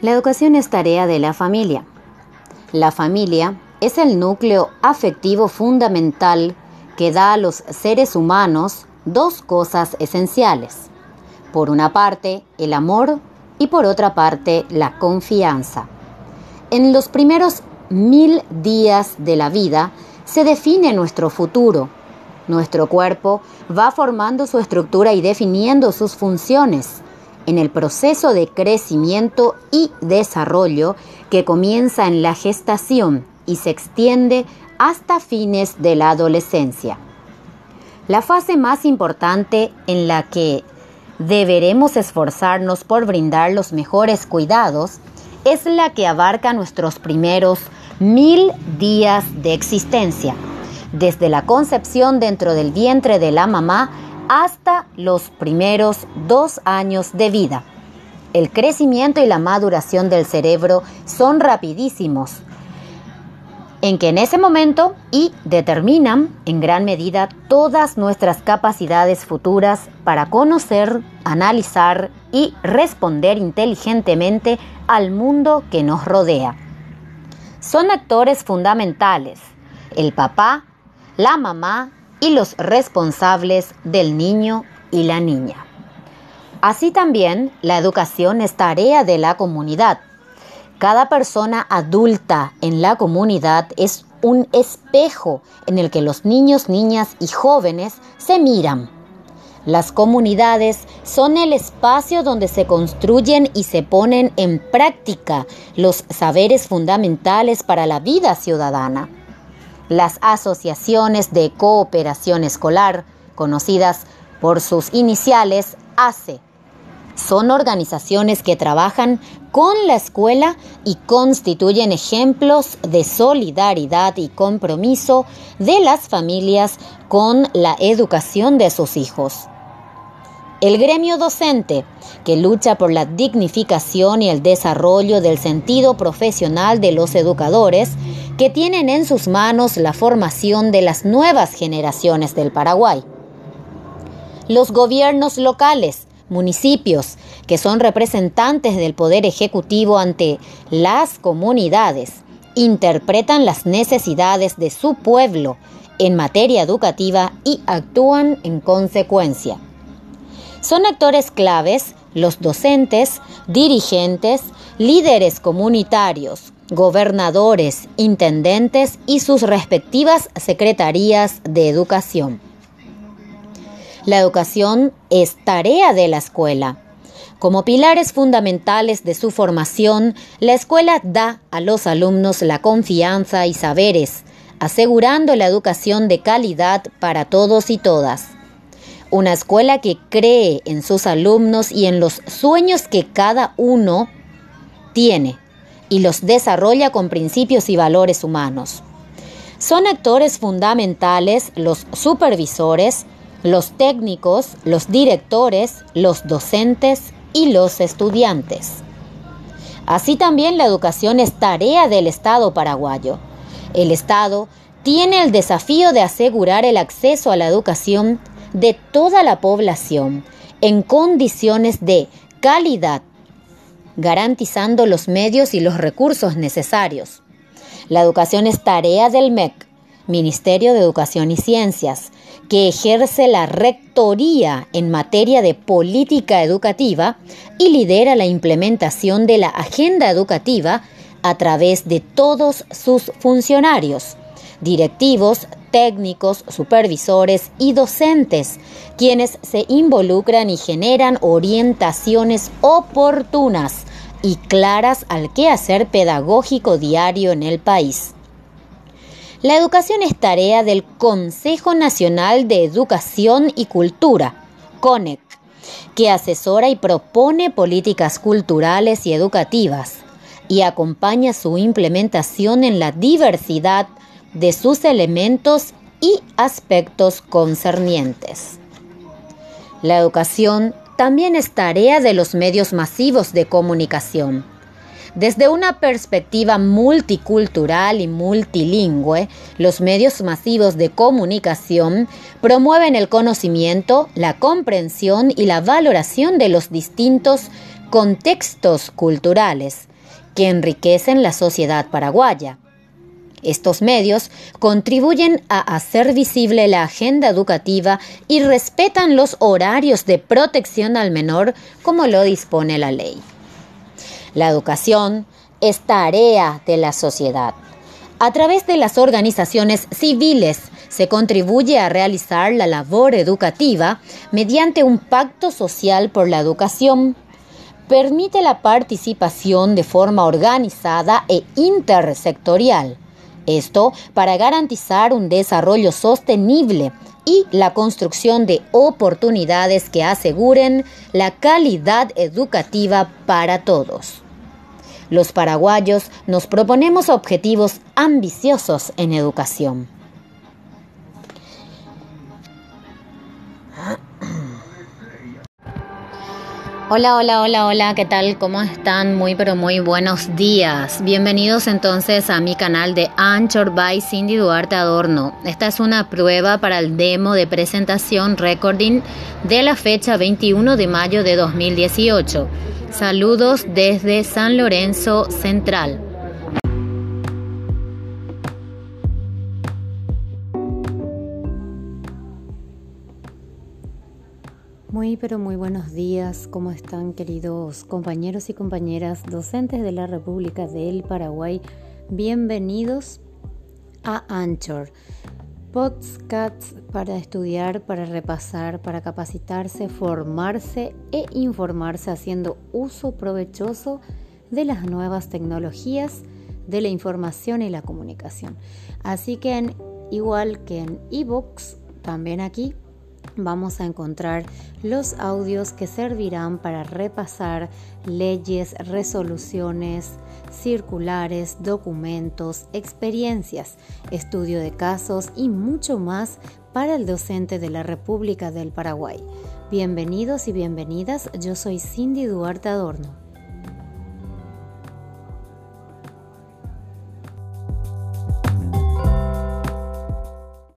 La educación es tarea de la familia. La familia es el núcleo afectivo fundamental que da a los seres humanos dos cosas esenciales. Por una parte, el amor y por otra parte, la confianza. En los primeros mil días de la vida se define nuestro futuro. Nuestro cuerpo va formando su estructura y definiendo sus funciones en el proceso de crecimiento y desarrollo que comienza en la gestación y se extiende hasta fines de la adolescencia. La fase más importante en la que deberemos esforzarnos por brindar los mejores cuidados es la que abarca nuestros primeros mil días de existencia, desde la concepción dentro del vientre de la mamá hasta los primeros dos años de vida. El crecimiento y la maduración del cerebro son rapidísimos, en que en ese momento y determinan en gran medida todas nuestras capacidades futuras para conocer, analizar y responder inteligentemente al mundo que nos rodea. Son actores fundamentales, el papá, la mamá y los responsables del niño y la niña. Así también, la educación es tarea de la comunidad. Cada persona adulta en la comunidad es un espejo en el que los niños, niñas y jóvenes se miran. Las comunidades son el espacio donde se construyen y se ponen en práctica los saberes fundamentales para la vida ciudadana. Las asociaciones de cooperación escolar, conocidas por sus iniciales ACE, son organizaciones que trabajan con la escuela y constituyen ejemplos de solidaridad y compromiso de las familias con la educación de sus hijos. El gremio docente, que lucha por la dignificación y el desarrollo del sentido profesional de los educadores, que tienen en sus manos la formación de las nuevas generaciones del Paraguay. Los gobiernos locales, municipios, que son representantes del poder ejecutivo ante las comunidades, interpretan las necesidades de su pueblo en materia educativa y actúan en consecuencia. Son actores claves los docentes, dirigentes, líderes comunitarios, gobernadores, intendentes y sus respectivas secretarías de educación. La educación es tarea de la escuela. Como pilares fundamentales de su formación, la escuela da a los alumnos la confianza y saberes, asegurando la educación de calidad para todos y todas. Una escuela que cree en sus alumnos y en los sueños que cada uno tiene y los desarrolla con principios y valores humanos. Son actores fundamentales los supervisores, los técnicos, los directores, los docentes y los estudiantes. Así también la educación es tarea del Estado paraguayo. El Estado tiene el desafío de asegurar el acceso a la educación de toda la población en condiciones de calidad garantizando los medios y los recursos necesarios. La educación es tarea del MEC, Ministerio de Educación y Ciencias, que ejerce la rectoría en materia de política educativa y lidera la implementación de la agenda educativa a través de todos sus funcionarios, directivos, técnicos, supervisores y docentes, quienes se involucran y generan orientaciones oportunas y claras al quehacer pedagógico diario en el país. La educación es tarea del Consejo Nacional de Educación y Cultura, CONEC, que asesora y propone políticas culturales y educativas y acompaña su implementación en la diversidad de sus elementos y aspectos concernientes. La educación también es tarea de los medios masivos de comunicación. Desde una perspectiva multicultural y multilingüe, los medios masivos de comunicación promueven el conocimiento, la comprensión y la valoración de los distintos contextos culturales que enriquecen la sociedad paraguaya. Estos medios contribuyen a hacer visible la agenda educativa y respetan los horarios de protección al menor como lo dispone la ley. La educación es tarea de la sociedad. A través de las organizaciones civiles se contribuye a realizar la labor educativa mediante un pacto social por la educación. Permite la participación de forma organizada e intersectorial. Esto para garantizar un desarrollo sostenible y la construcción de oportunidades que aseguren la calidad educativa para todos. Los paraguayos nos proponemos objetivos ambiciosos en educación. Hola, hola, hola, hola, ¿qué tal? ¿Cómo están? Muy, pero muy buenos días. Bienvenidos entonces a mi canal de Anchor by Cindy Duarte Adorno. Esta es una prueba para el demo de presentación recording de la fecha 21 de mayo de 2018. Saludos desde San Lorenzo Central. Muy pero muy buenos días, ¿cómo están queridos compañeros y compañeras docentes de la República del Paraguay? Bienvenidos a Anchor. Podcasts para estudiar, para repasar, para capacitarse, formarse e informarse haciendo uso provechoso de las nuevas tecnologías de la información y la comunicación. Así que igual que en ebooks, también aquí vamos a encontrar los audios que servirán para repasar leyes, resoluciones, circulares, documentos, experiencias, estudio de casos y mucho más para el docente de la República del Paraguay. Bienvenidos y bienvenidas, yo soy Cindy Duarte Adorno.